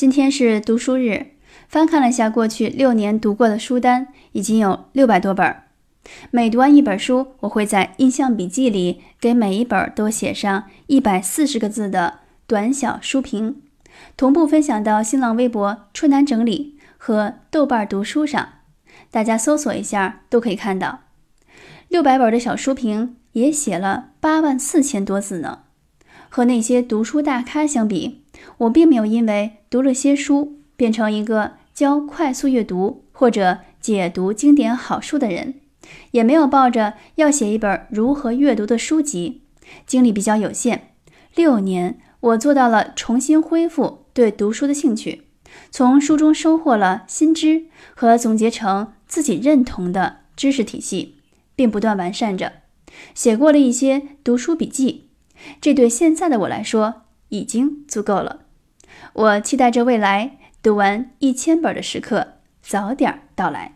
今天是读书日，翻看了下过去六年读过的书单，已经有六百多本。每读完一本书，我会在印象笔记里给每一本都写上一百四十个字的短小书评，同步分享到新浪微博“春楠整理”和豆瓣读书上，大家搜索一下都可以看到。六百本的小书评也写了八万四千多字呢。和那些读书大咖相比，我并没有因为读了些书变成一个教快速阅读或者解读经典好书的人，也没有抱着要写一本如何阅读的书籍。精力比较有限，六年我做到了重新恢复对读书的兴趣，从书中收获了新知和总结成自己认同的知识体系，并不断完善着，写过了一些读书笔记。这对现在的我来说已经足够了。我期待着未来读完一千本的时刻早点到来。